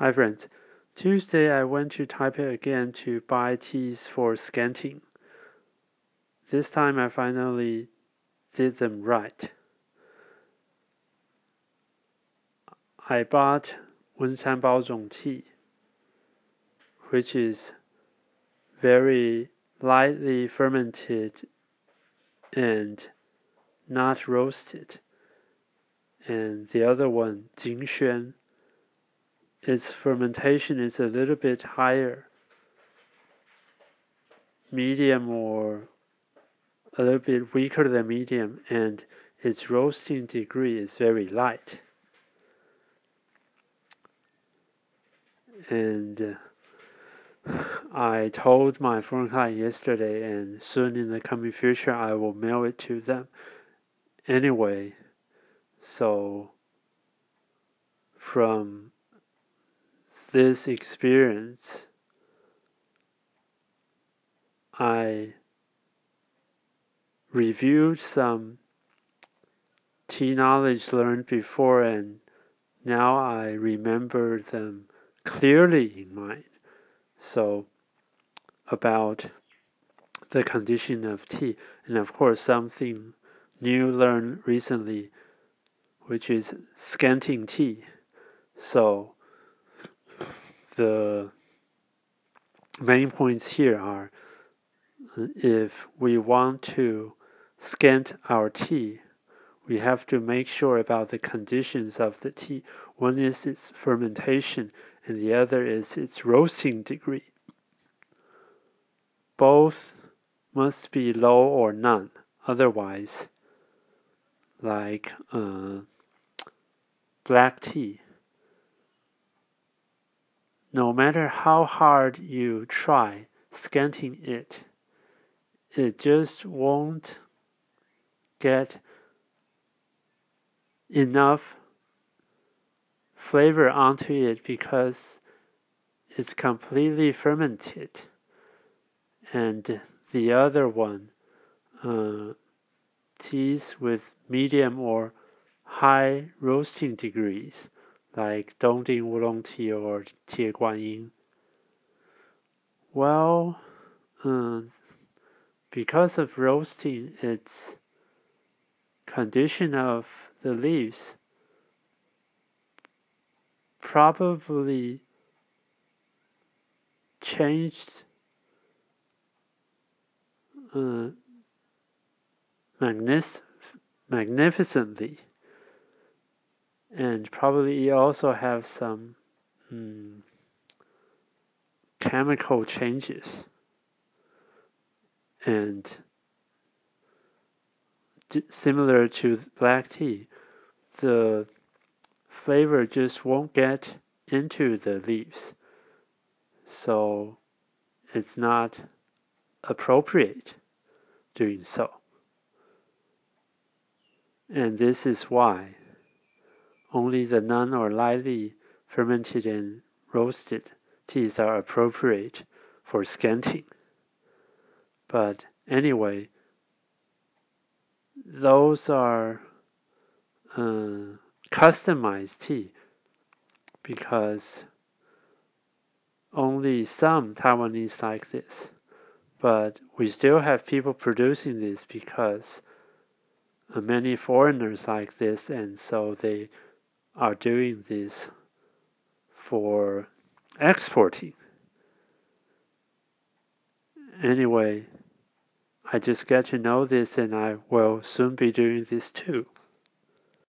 Hi friends. Tuesday I went to Taipei again to buy teas for scenting. This time I finally did them right. I bought Wenshan Baozhong tea, which is very lightly fermented and not roasted. And the other one, Jingxuan, its fermentation is a little bit higher, medium or a little bit weaker than medium, and its roasting degree is very light. And uh, I told my foreign client yesterday, and soon in the coming future, I will mail it to them anyway. So, from this experience, I reviewed some tea knowledge learned before and now I remember them clearly in mind. So, about the condition of tea, and of course, something new learned recently, which is scenting tea. So, the main points here are if we want to scent our tea, we have to make sure about the conditions of the tea. One is its fermentation, and the other is its roasting degree. Both must be low or none, otherwise, like uh, black tea, no matter how hard you try scenting it, it just won't get enough flavor onto it because it's completely fermented. And the other one, uh, teas with medium or high roasting degrees, like Dongding Wulong tea or Tie Guanyin. Well, uh, because of roasting, its condition of the leaves probably changed uh, magnificently and probably also have some mm, chemical changes. And similar to black tea the flavor just won't get into the leaves. So it's not appropriate doing so. And this is why only the non or lightly fermented and roasted teas are appropriate for scenting. But anyway, those are uh, customized tea because only some Taiwanese like this. But we still have people producing this because uh, many foreigners like this, and so they are doing this for exporting. Anyway, I just get to know this and I will soon be doing this too.